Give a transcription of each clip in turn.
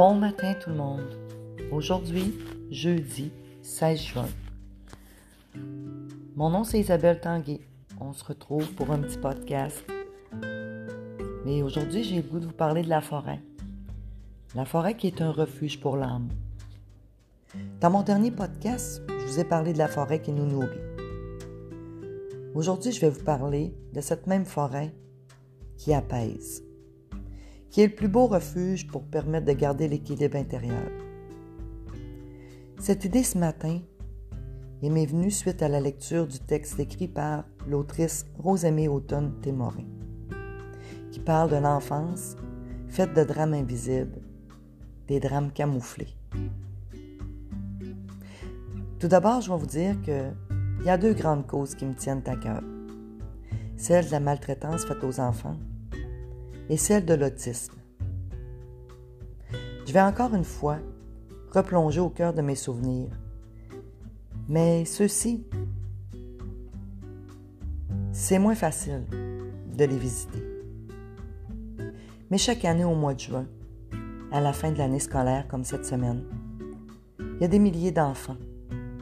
Bon matin tout le monde. Aujourd'hui, jeudi 16 juin. Mon nom c'est Isabelle Tanguay. On se retrouve pour un petit podcast. Mais aujourd'hui, j'ai le goût de vous parler de la forêt. La forêt qui est un refuge pour l'âme. Dans mon dernier podcast, je vous ai parlé de la forêt qui nous nourrit. Aujourd'hui, je vais vous parler de cette même forêt qui apaise qui est le plus beau refuge pour permettre de garder l'équilibre intérieur. Cette idée ce matin m'est venue suite à la lecture du texte écrit par l'autrice Rosemée Automne Témorin, qui parle de l'enfance faite de drames invisibles, des drames camouflés. Tout d'abord, je vais vous dire qu'il y a deux grandes causes qui me tiennent à cœur. Celle de la maltraitance faite aux enfants et celle de l'autisme. Je vais encore une fois replonger au cœur de mes souvenirs, mais ceux-ci, c'est moins facile de les visiter. Mais chaque année au mois de juin, à la fin de l'année scolaire comme cette semaine, il y a des milliers d'enfants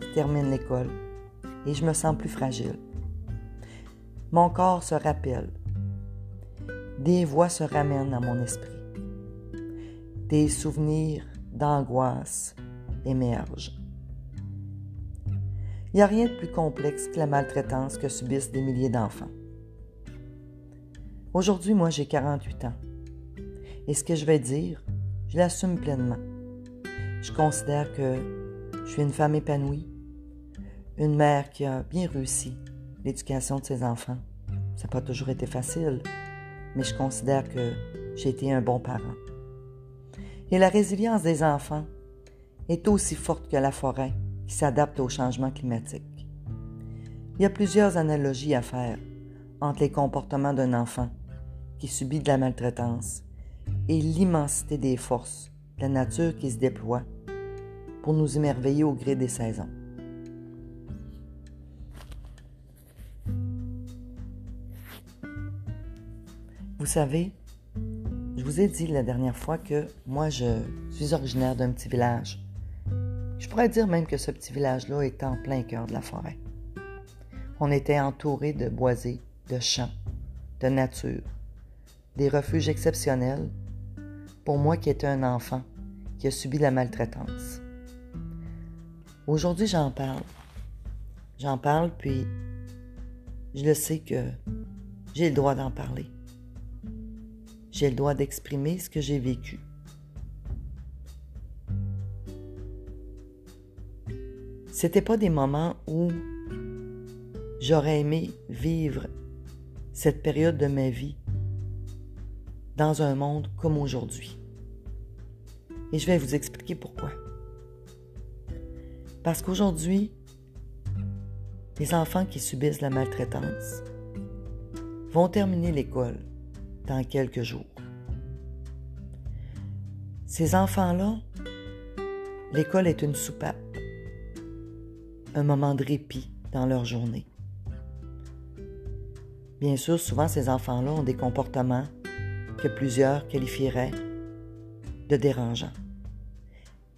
qui terminent l'école et je me sens plus fragile. Mon corps se rappelle des voix se ramènent à mon esprit. Des souvenirs d'angoisse émergent. Il n'y a rien de plus complexe que la maltraitance que subissent des milliers d'enfants. Aujourd'hui, moi, j'ai 48 ans. Et ce que je vais dire, je l'assume pleinement. Je considère que je suis une femme épanouie, une mère qui a bien réussi l'éducation de ses enfants. Ça n'a pas toujours été facile, mais je considère que j'ai été un bon parent. Et la résilience des enfants est aussi forte que la forêt qui s'adapte au changement climatique. Il y a plusieurs analogies à faire entre les comportements d'un enfant qui subit de la maltraitance et l'immensité des forces de la nature qui se déploie pour nous émerveiller au gré des saisons. Vous savez, je vous ai dit la dernière fois que moi, je suis originaire d'un petit village. Je pourrais dire même que ce petit village-là est en plein cœur de la forêt. On était entouré de boisés, de champs, de nature, des refuges exceptionnels pour moi qui étais un enfant qui a subi la maltraitance. Aujourd'hui, j'en parle. J'en parle, puis je le sais que j'ai le droit d'en parler. J'ai le droit d'exprimer ce que j'ai vécu. C'était pas des moments où j'aurais aimé vivre cette période de ma vie dans un monde comme aujourd'hui. Et je vais vous expliquer pourquoi. Parce qu'aujourd'hui, les enfants qui subissent la maltraitance vont terminer l'école dans quelques jours. Ces enfants-là, l'école est une soupape, un moment de répit dans leur journée. Bien sûr, souvent ces enfants-là ont des comportements que plusieurs qualifieraient de dérangeants.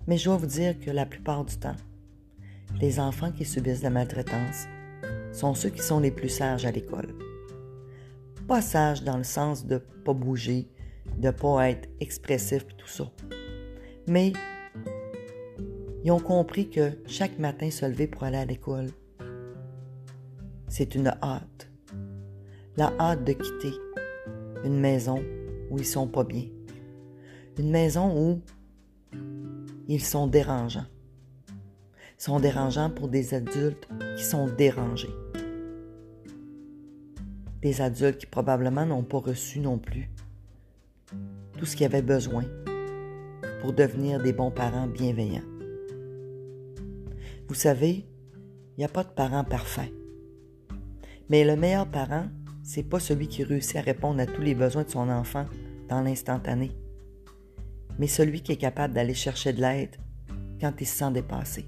Mais je dois vous dire que la plupart du temps, les enfants qui subissent la maltraitance sont ceux qui sont les plus sages à l'école pas sage dans le sens de pas bouger, de pas être expressif et tout ça. Mais ils ont compris que chaque matin se lever pour aller à l'école, c'est une hâte. La hâte de quitter une maison où ils sont pas bien. Une maison où ils sont dérangeants. Ils sont dérangeants pour des adultes qui sont dérangés des adultes qui probablement n'ont pas reçu non plus tout ce qu'ils avaient besoin pour devenir des bons parents bienveillants. Vous savez, il n'y a pas de parent parfait. Mais le meilleur parent, c'est pas celui qui réussit à répondre à tous les besoins de son enfant dans l'instantané, mais celui qui est capable d'aller chercher de l'aide quand il se sent dépassé.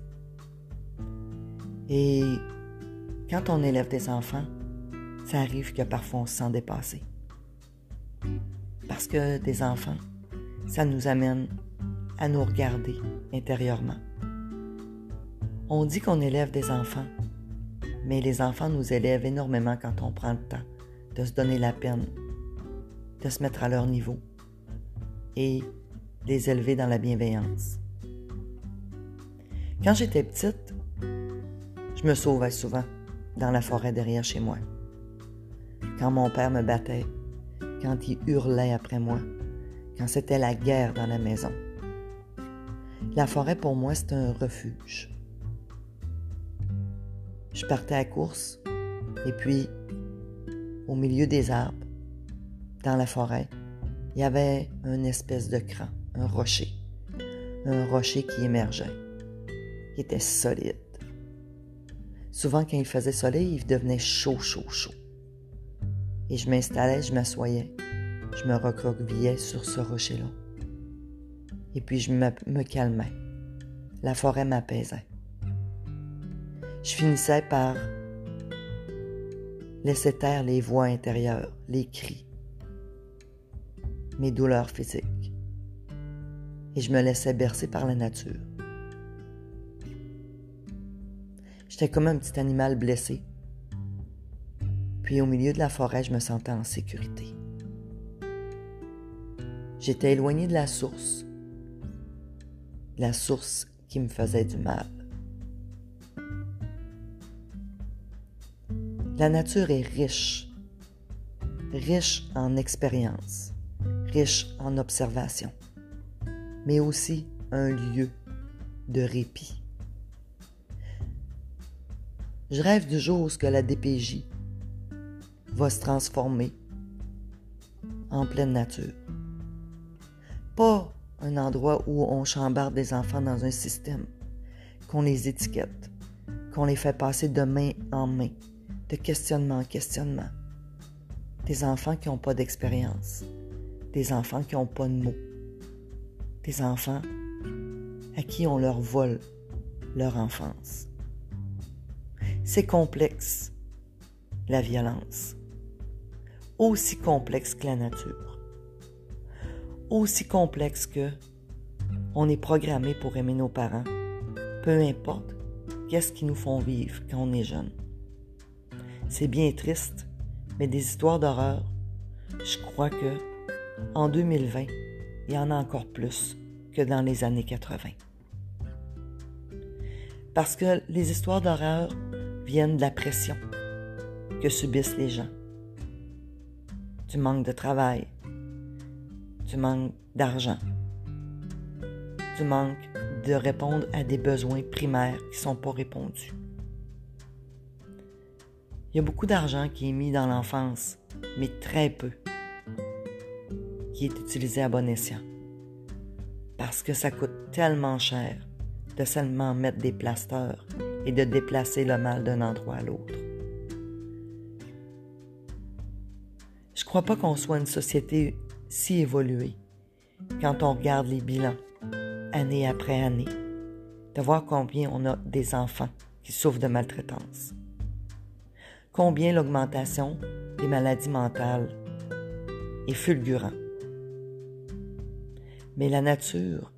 Et quand on élève des enfants, ça arrive que parfois on se sent dépassé. Parce que des enfants, ça nous amène à nous regarder intérieurement. On dit qu'on élève des enfants, mais les enfants nous élèvent énormément quand on prend le temps de se donner la peine, de se mettre à leur niveau et les élever dans la bienveillance. Quand j'étais petite, je me sauvais souvent dans la forêt derrière chez moi. Quand mon père me battait, quand il hurlait après moi, quand c'était la guerre dans la maison. La forêt pour moi, c'est un refuge. Je partais à course et puis, au milieu des arbres, dans la forêt, il y avait une espèce de cran, un rocher. Un rocher qui émergeait, qui était solide. Souvent, quand il faisait soleil, il devenait chaud, chaud, chaud. Et je m'installais, je m'assoyais, je me recroquevillais sur ce rocher-là. Et puis je me, me calmais. La forêt m'apaisait. Je finissais par laisser taire les voix intérieures, les cris, mes douleurs physiques. Et je me laissais bercer par la nature. J'étais comme un petit animal blessé. Puis au milieu de la forêt, je me sentais en sécurité. J'étais éloigné de la source, la source qui me faisait du mal. La nature est riche, riche en expérience, riche en observation, mais aussi un lieu de répit. Je rêve du jour où que la DPJ va se transformer en pleine nature. Pas un endroit où on chambarde des enfants dans un système, qu'on les étiquette, qu'on les fait passer de main en main, de questionnement en questionnement. Des enfants qui n'ont pas d'expérience, des enfants qui n'ont pas de mots, des enfants à qui on leur vole leur enfance. C'est complexe, la violence, aussi complexe que la nature, aussi complexe que on est programmé pour aimer nos parents, peu importe qu'est-ce qui nous font vivre quand on est jeune. C'est bien triste, mais des histoires d'horreur, je crois que en 2020, il y en a encore plus que dans les années 80. Parce que les histoires d'horreur viennent de la pression que subissent les gens, du manque de travail, du manque d'argent, du manque de répondre à des besoins primaires qui ne sont pas répondus. Il y a beaucoup d'argent qui est mis dans l'enfance, mais très peu qui est utilisé à bon escient. Parce que ça coûte tellement cher de seulement mettre des plasteurs et de déplacer le mal d'un endroit à l'autre. Je crois pas qu'on soit une société si évoluée quand on regarde les bilans année après année, de voir combien on a des enfants qui souffrent de maltraitance, combien l'augmentation des maladies mentales est fulgurante? Mais la nature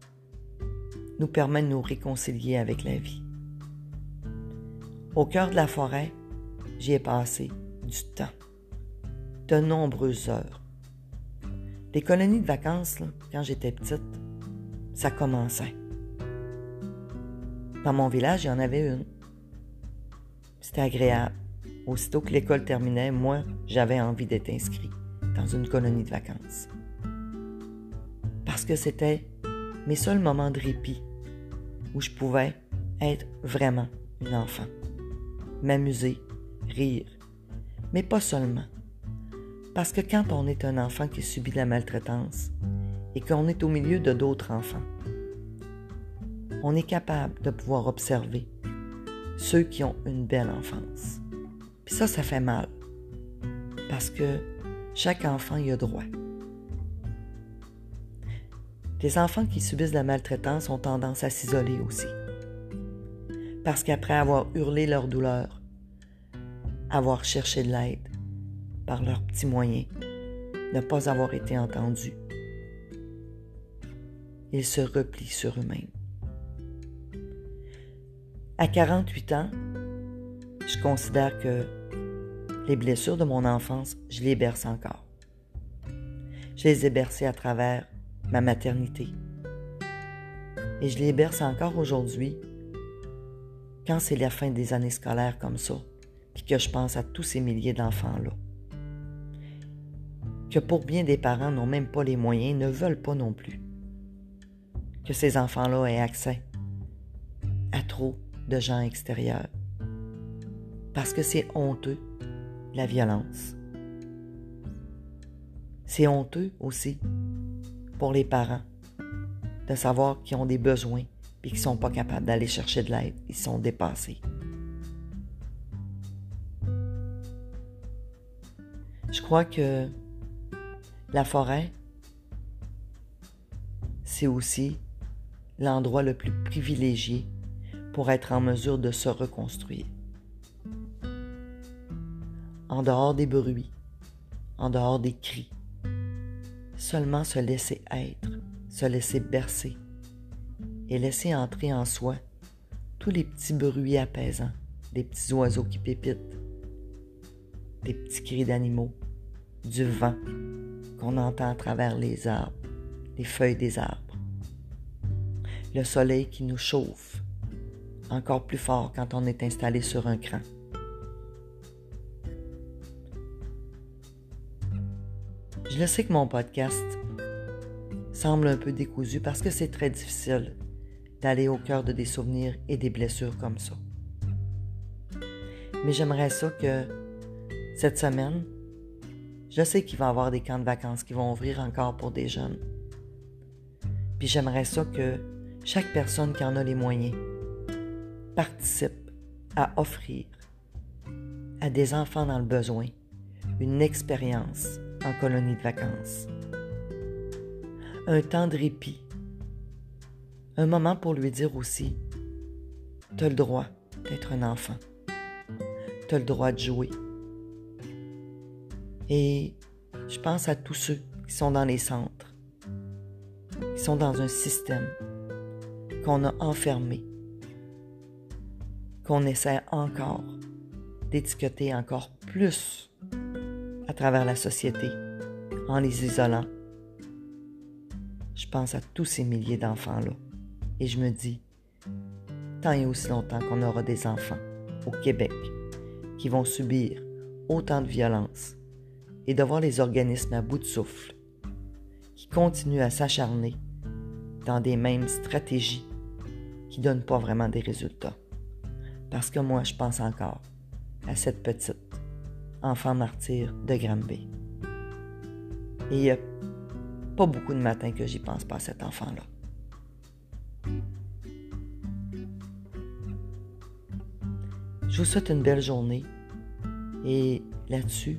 nous permet de nous réconcilier avec la vie. Au cœur de la forêt, j'y ai passé du temps, de nombreuses heures. Les colonies de vacances, quand j'étais petite, ça commençait. Dans mon village, il y en avait une. C'était agréable. Aussitôt que l'école terminait, moi, j'avais envie d'être inscrit dans une colonie de vacances. Parce que c'était mes seuls moments de répit où je pouvais être vraiment une enfant m'amuser, rire. Mais pas seulement. Parce que quand on est un enfant qui subit la maltraitance et qu'on est au milieu de d'autres enfants, on est capable de pouvoir observer ceux qui ont une belle enfance. Puis ça, ça fait mal. Parce que chaque enfant y a droit. Les enfants qui subissent la maltraitance ont tendance à s'isoler aussi parce qu'après avoir hurlé leur douleur, avoir cherché de l'aide par leurs petits moyens, ne pas avoir été entendus, ils se replient sur eux-mêmes. À 48 ans, je considère que les blessures de mon enfance, je les berce encore. Je les ai bercées à travers ma maternité. Et je les berce encore aujourd'hui quand c'est la fin des années scolaires comme ça, puis que je pense à tous ces milliers d'enfants-là. Que pour bien des parents n'ont même pas les moyens, ne veulent pas non plus. Que ces enfants-là aient accès à trop de gens extérieurs. Parce que c'est honteux, la violence. C'est honteux aussi pour les parents de savoir qu'ils ont des besoins et qu'ils ne sont pas capables d'aller chercher de l'aide. Ils sont dépassés. Je crois que la forêt, c'est aussi l'endroit le plus privilégié pour être en mesure de se reconstruire. En dehors des bruits, en dehors des cris, seulement se laisser être, se laisser bercer et laisser entrer en soi tous les petits bruits apaisants, des petits oiseaux qui pépitent, des petits cris d'animaux, du vent qu'on entend à travers les arbres, les feuilles des arbres, le soleil qui nous chauffe encore plus fort quand on est installé sur un cran. Je le sais que mon podcast semble un peu décousu parce que c'est très difficile d'aller au cœur de des souvenirs et des blessures comme ça. Mais j'aimerais ça que cette semaine, je sais qu'il va y avoir des camps de vacances qui vont ouvrir encore pour des jeunes. Puis j'aimerais ça que chaque personne qui en a les moyens participe à offrir à des enfants dans le besoin une expérience en colonie de vacances. Un temps de répit. Un moment pour lui dire aussi, tu as le droit d'être un enfant. Tu as le droit de jouer. Et je pense à tous ceux qui sont dans les centres, qui sont dans un système qu'on a enfermé, qu'on essaie encore d'étiqueter encore plus à travers la société en les isolant. Je pense à tous ces milliers d'enfants-là et je me dis, tant et aussi longtemps qu'on aura des enfants au Québec qui vont subir autant de violence et de voir les organismes à bout de souffle, qui continuent à s'acharner dans des mêmes stratégies qui ne donnent pas vraiment des résultats. Parce que moi, je pense encore à cette petite enfant martyr de Granby. Et il n'y a pas beaucoup de matins que j'y pense pas à cet enfant-là. Je vous souhaite une belle journée et là-dessus,